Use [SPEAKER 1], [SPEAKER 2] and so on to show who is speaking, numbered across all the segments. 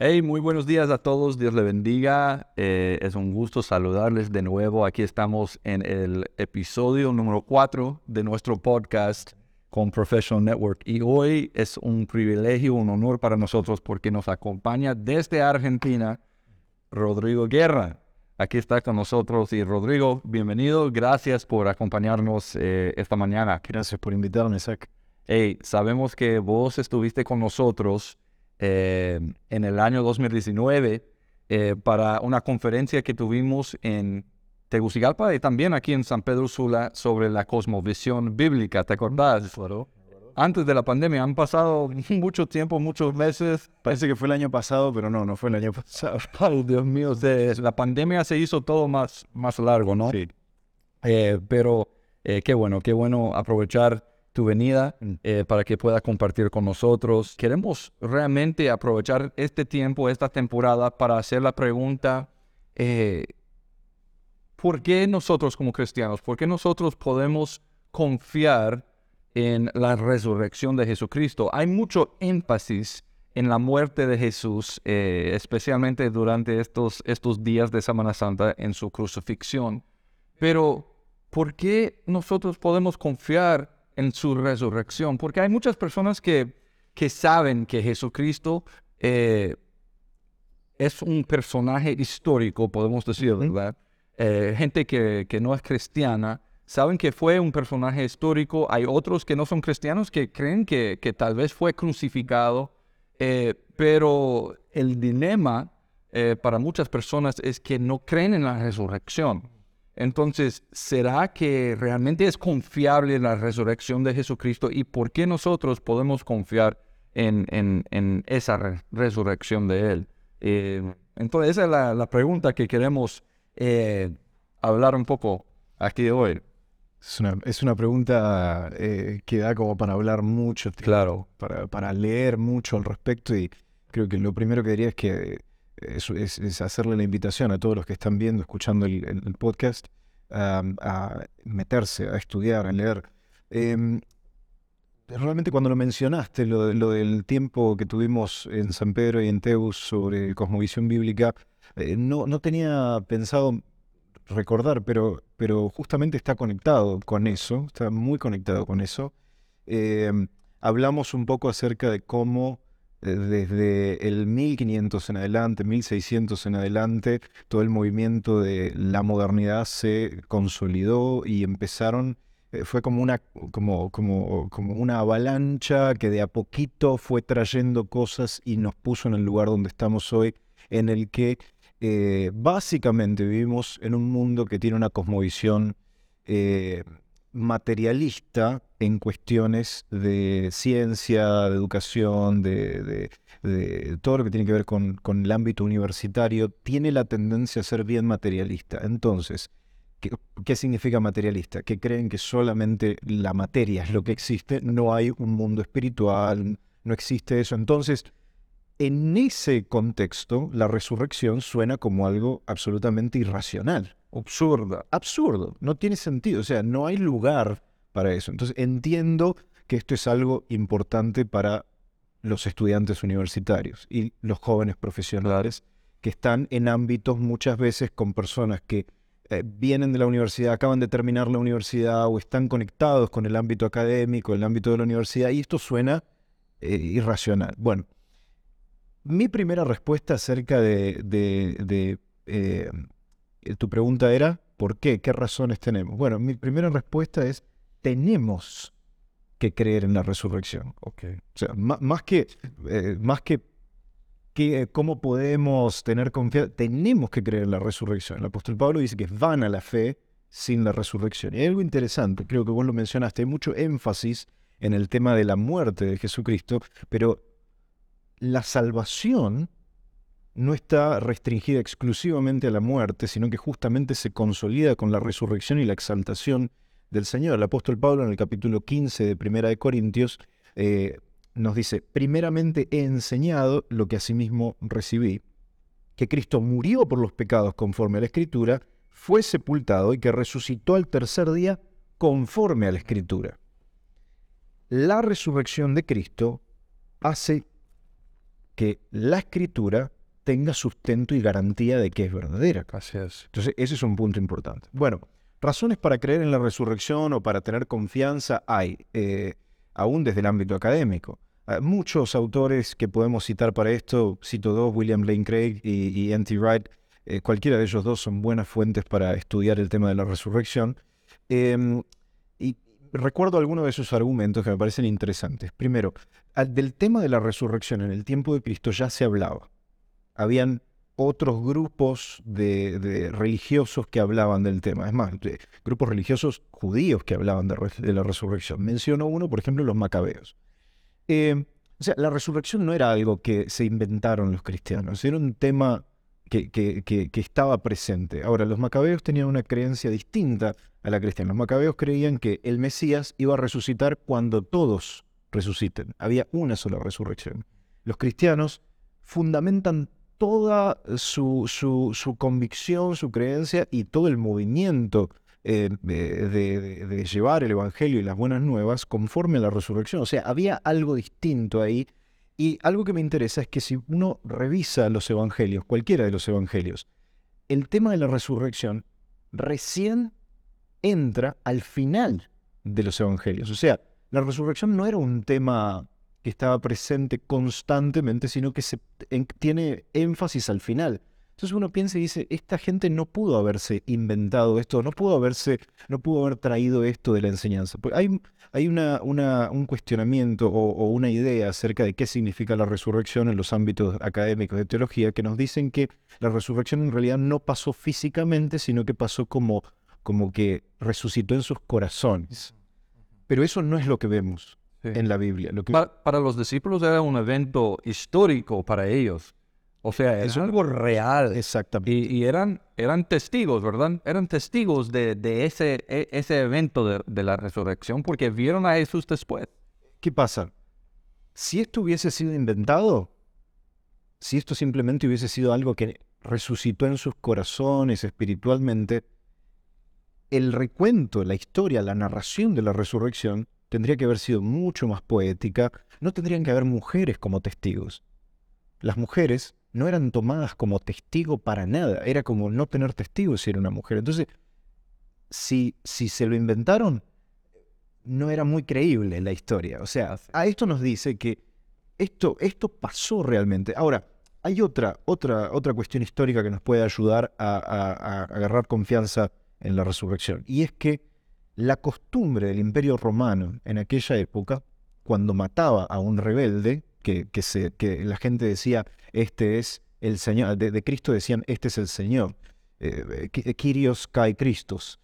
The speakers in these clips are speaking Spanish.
[SPEAKER 1] Hey, muy buenos días a todos, Dios le bendiga. Eh, es un gusto saludarles de nuevo. Aquí estamos en el episodio número 4 de nuestro podcast con Professional Network. Y hoy es un privilegio, un honor para nosotros porque nos acompaña desde Argentina Rodrigo Guerra. Aquí está con nosotros y Rodrigo, bienvenido. Gracias por acompañarnos eh, esta mañana.
[SPEAKER 2] Gracias por invitarme, Zach.
[SPEAKER 1] Hey, sabemos que vos estuviste con nosotros eh, en el año 2019 eh, para una conferencia que tuvimos en Tegucigalpa y también aquí en San Pedro Sula sobre la cosmovisión bíblica. ¿Te acordás?
[SPEAKER 2] Claro.
[SPEAKER 1] Antes de la pandemia han pasado mucho tiempo, muchos meses.
[SPEAKER 2] Parece que fue el año pasado, pero no, no fue el año pasado.
[SPEAKER 1] Ay, Dios mío, la pandemia se hizo todo más, más largo, ¿no?
[SPEAKER 2] Sí.
[SPEAKER 1] Eh, pero qué bueno, qué bueno aprovechar tu venida mm. eh, para que pueda compartir con nosotros. Queremos realmente aprovechar este tiempo, esta temporada, para hacer la pregunta, eh, ¿por qué nosotros como cristianos, por qué nosotros podemos confiar en la resurrección de Jesucristo? Hay mucho énfasis en la muerte de Jesús, eh, especialmente durante estos, estos días de Semana Santa en su crucifixión. Pero, ¿por qué nosotros podemos confiar en su resurrección, porque hay muchas personas que, que saben que Jesucristo eh, es un personaje histórico, podemos decir, ¿verdad? Eh, gente que, que, no es cristiana, saben que fue un personaje histórico, hay otros que no son cristianos que creen que, que tal vez fue crucificado, eh, pero el dilema para muchas personas es que no creen en la resurrección. Entonces, ¿será que realmente es confiable la resurrección de Jesucristo y por qué nosotros podemos confiar en, esa resurrección de Él? Eh, entonces, esa es la, pregunta que queremos eh, hablar un poco aquí hoy.
[SPEAKER 2] Es una, pregunta eh, que da como para hablar mucho,
[SPEAKER 1] claro.
[SPEAKER 2] para leer mucho al respecto y creo que lo primero que diría es que es, hacerle la invitación a todos los que están viendo, escuchando el, podcast, a meterse, a estudiar, a leer. Em, realmente cuando lo mencionaste, lo, del tiempo que tuvimos en San Pedro y en Teus sobre cosmovisión bíblica, eh, no, no tenía pensado recordar, pero, pero justamente está conectado con eso, está muy conectado con eso. Em, hablamos un poco acerca de cómo desde el 1500 en adelante, 1600 en adelante, todo el movimiento de la modernidad se consolidó y empezaron, eh, fue como una, como, como, como una avalancha que de a poquito fue trayendo cosas y nos puso en el lugar donde estamos hoy, en el que eh, básicamente vivimos en un mundo que tiene una cosmovisión materialista en cuestiones de ciencia, de educación, de, todo lo que tiene que ver con, el ámbito universitario, tiene la tendencia a ser bien materialista. Entonces, ¿qué, significa materialista? Que creen que solamente la materia es lo que existe, no hay un mundo espiritual, no existe eso. Entonces, en ese contexto, la resurrección suena como algo absolutamente irracional absurda, absurdo, no tiene sentido, o sea, no hay lugar para eso. Entonces entiendo que esto es algo importante para los estudiantes universitarios y los jóvenes profesionales que están en ámbitos muchas veces con personas que eh, vienen de la universidad, acaban de terminar la universidad o están conectados con el ámbito académico, el ámbito de la universidad, y esto suena eh, irracional. Bueno, mi primera respuesta acerca de, eh, eh, tu pregunta era, ¿por qué? ¿Qué razones tenemos? Bueno, mi primera respuesta es, tenemos que creer en la resurrección.
[SPEAKER 1] Okay.
[SPEAKER 2] O sea, más, que, eh, más que, que, cómo podemos tener confianza, tenemos que creer en la resurrección. El apóstol Pablo dice que van a la fe sin la resurrección. Y hay algo interesante, creo que vos lo mencionaste, hay mucho énfasis en el tema de la muerte de Jesucristo, pero la salvación no está restringida exclusivamente a la muerte, sino que justamente se consolida con la resurrección y la exaltación del Señor. El apóstol Pablo en el capítulo 15 de Primera de Corintios eh, nos dice, primeramente he enseñado lo que asimismo recibí, que Cristo murió por los pecados conforme a la Escritura, fue sepultado y que resucitó al tercer día conforme a la Escritura. La resurrección de Cristo hace que la escritura tenga sustento y garantía de que es verdadera.
[SPEAKER 1] Así es.
[SPEAKER 2] Entonces, ese es un punto importante. Bueno, razones para creer en la resurrección o para tener confianza hay, eh, aún desde el ámbito académico. Hay muchos autores que podemos citar para esto, cito dos, William Lane Craig y, y N.T. Wright, eh, cualquiera de ellos dos son buenas fuentes para estudiar el tema de la resurrección. Em, y recuerdo algunos de sus argumentos que me parecen interesantes. Primero, del tema de la resurrección en el tiempo de Cristo ya se hablaba habían otros grupos de, religiosos que hablaban del tema. Es más, grupos religiosos judíos que hablaban de, la resurrección. Menciono uno, por ejemplo, los macabeos. Eh, o sea, la resurrección no era algo que se inventaron los cristianos, era un tema que, que, estaba presente. Ahora, los macabeos tenían una creencia distinta a la cristiana. Los macabeos creían que el Mesías iba a resucitar cuando todos resuciten. Había una sola resurrección. Los cristianos fundamentan toda su, su, convicción, su creencia y todo el movimiento eh, de, llevar el Evangelio y las buenas nuevas conforme a la resurrección. O sea, había algo distinto ahí. Y algo que me interesa es que si uno revisa los Evangelios, cualquiera de los Evangelios, el tema de la resurrección recién entra al final de los Evangelios. O sea, la resurrección no era un tema que estaba presente constantemente, sino que se, tiene énfasis al final. Entonces uno piensa y dice, esta gente no pudo haberse inventado esto, no pudo haberse, no pudo haber traído esto de la enseñanza. Pues hay, hay una, una, un cuestionamiento o, o, una idea acerca de qué significa la resurrección en los ámbitos académicos de teología que nos dicen que la resurrección en realidad no pasó físicamente, sino que pasó como, como que resucitó en sus corazones. Pero eso no es lo que vemos en la Biblia. Lo que...
[SPEAKER 1] para, los discípulos era un evento histórico para ellos. O sea, es algo real.
[SPEAKER 2] Exactamente.
[SPEAKER 1] Y, eran, eran testigos, ¿verdad? Eran testigos de, de ese, e, ese evento de, de, la resurrección porque vieron a Jesús después.
[SPEAKER 2] ¿Qué pasa? Si esto hubiese sido inventado, si esto simplemente hubiese sido algo que resucitó en sus corazones espiritualmente, el recuento, la historia, la narración de la resurrección tendría que haber sido mucho más poética, no tendrían que haber mujeres como testigos. Las mujeres no eran tomadas como testigo para nada, era como no tener testigos si era una mujer. Entonces, si, si se lo inventaron, no era muy creíble la historia. O sea, a esto nos dice que esto, esto pasó realmente. Ahora, hay otra, otra, otra cuestión histórica que nos puede ayudar a agarrar confianza en la resurrección, y es que la costumbre del imperio romano en aquella época, cuando mataba a un rebelde, que, la gente decía, este es el Señor, de, Cristo decían, este es el Señor, eh, Kyrios kai Christos.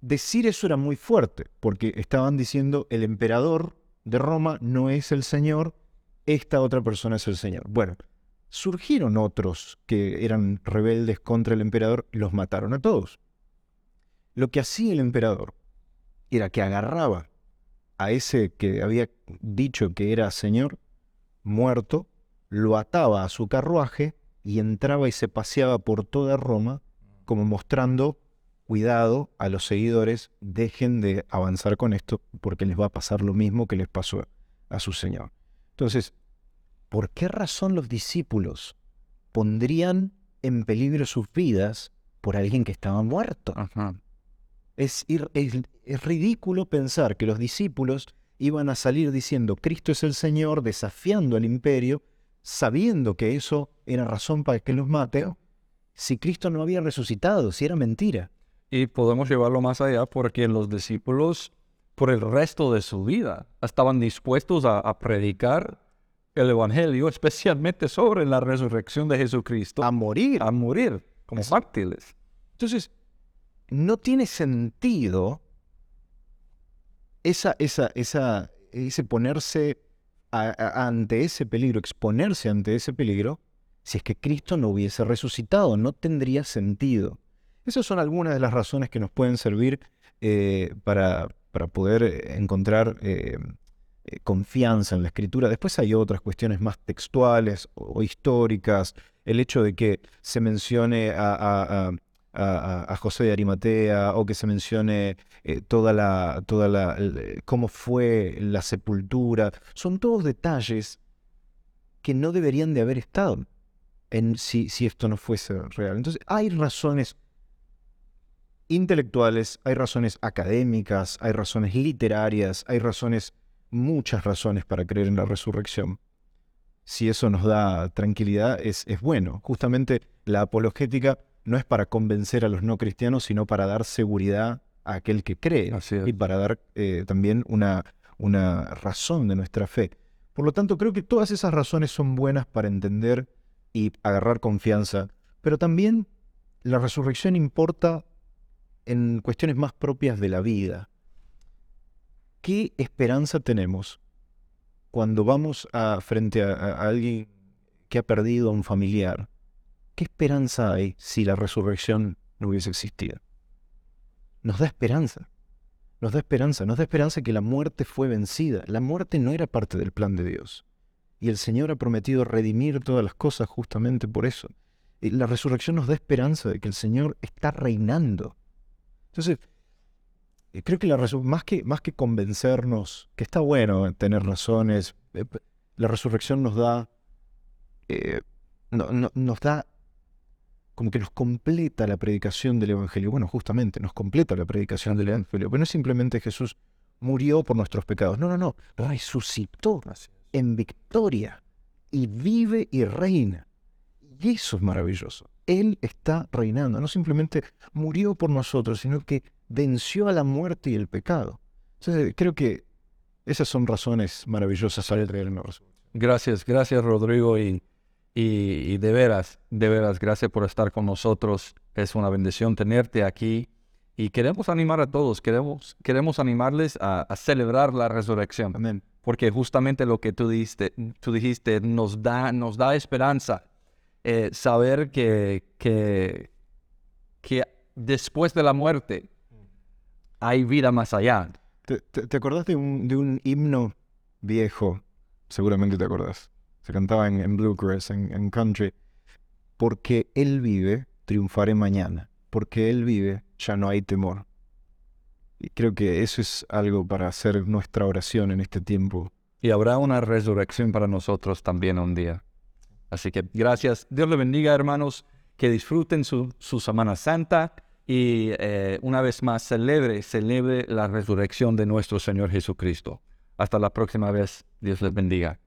[SPEAKER 2] Decir eso era muy fuerte, porque estaban diciendo, el emperador de Roma no es el Señor, esta otra persona es el Señor. Bueno, surgieron otros que eran rebeldes contra el emperador los mataron a todos. Lo que hacía el emperador era que agarraba a ese que había dicho que era señor muerto, lo ataba a su carruaje y entraba y se paseaba por toda Roma como mostrando cuidado a los seguidores, dejen de avanzar con esto porque les va a pasar lo mismo que les pasó a su Señor. Entonces, ¿por qué razón los discípulos pondrían en peligro sus vidas por alguien que estaba muerto? Es, es, ridículo pensar que los discípulos iban a salir diciendo Cristo es el Señor, desafiando al imperio, sabiendo que eso era razón para que los mate, si Cristo no había resucitado, si era mentira.
[SPEAKER 1] Y podemos llevarlo más allá porque los discípulos, por el resto de su vida, estaban dispuestos a, predicar el Evangelio, especialmente sobre la resurrección de Jesucristo.
[SPEAKER 2] A morir.
[SPEAKER 1] A morir como mártires.
[SPEAKER 2] Entonces, no tiene sentido esa, esa, esa, ese ponerse ante ese peligro, exponerse ante ese peligro, si es que Cristo no hubiese resucitado, no tendría sentido. Esas son algunas de las razones que nos pueden servir eh, para, para, poder encontrar eh, eh, confianza en la escritura. Después hay otras cuestiones más textuales o, históricas, el hecho de que se mencione a, José de Arimatea o que se mencione eh, toda la, toda la, cómo fue la sepultura. Son todos detalles que no deberían de haber estado en, si, si esto no fuese real. Entonces, hay razones intelectuales, hay razones académicas, hay razones literarias, hay razones, muchas razones para creer en la resurrección. Si eso nos da tranquilidad, es, es bueno. Justamente la apologética no es para convencer a los no cristianos, sino para dar seguridad a aquel que cree y para dar eh, también una, una razón de nuestra fe. Por lo tanto, creo que todas esas razones son buenas para entender y agarrar confianza, pero también la resurrección importa en cuestiones más propias de la vida. ¿Qué esperanza tenemos cuando vamos a, frente a, alguien que ha perdido a un familiar? ¿Qué esperanza hay si la resurrección no hubiese existido? Nos da esperanza. Nos da esperanza, nos da esperanza que la muerte fue vencida. La muerte no era parte del plan de Dios. Y el Señor ha prometido redimir todas las cosas justamente por eso. Y la resurrección nos da esperanza de que el Señor está reinando entonces, eh, creo que la más que, más que convencernos, que está bueno tener razones, eh, la resurrección nos da, eh, nos da, como que nos completa la predicación del Evangelio. Bueno, justamente, nos completa la predicación del Evangelio. Pero no es simplemente Jesús murió por nuestros pecados. No, no, no. Resucitó en victoria y vive y reina. Y eso es maravilloso. Él está reinando. No simplemente murió por nosotros, sino que venció a la muerte y el pecado. Entonces, creo que esas son razones maravillosas al resurrección.
[SPEAKER 1] Gracias, gracias Rodrigo y, y, de veras, de veras, gracias por estar con nosotros. Es una bendición tenerte aquí y queremos animar a todos, queremos, queremos animarles a, celebrar la resurrección.
[SPEAKER 2] Amén.
[SPEAKER 1] Porque justamente lo que tú dijiste, tú dijiste nos, da, nos da esperanza eh, saber que, que, que, después de la muerte hay vida más allá.
[SPEAKER 2] ¿Te, te, acordás de un, de un, himno viejo? Seguramente te acordás. Se cantaba en, bluegrass, en, en country. Porque Él vive, triunfaré mañana. Porque Él vive, ya no hay temor. Y creo que eso es algo para hacer nuestra oración en este tiempo.
[SPEAKER 1] Y habrá una resurrección para nosotros también un día. Así que gracias. Dios le bendiga, hermanos. Que disfruten su, Semana Santa y eh, una vez más celebre, celebre la resurrección de nuestro Señor Jesucristo. Hasta la próxima vez. Dios les bendiga.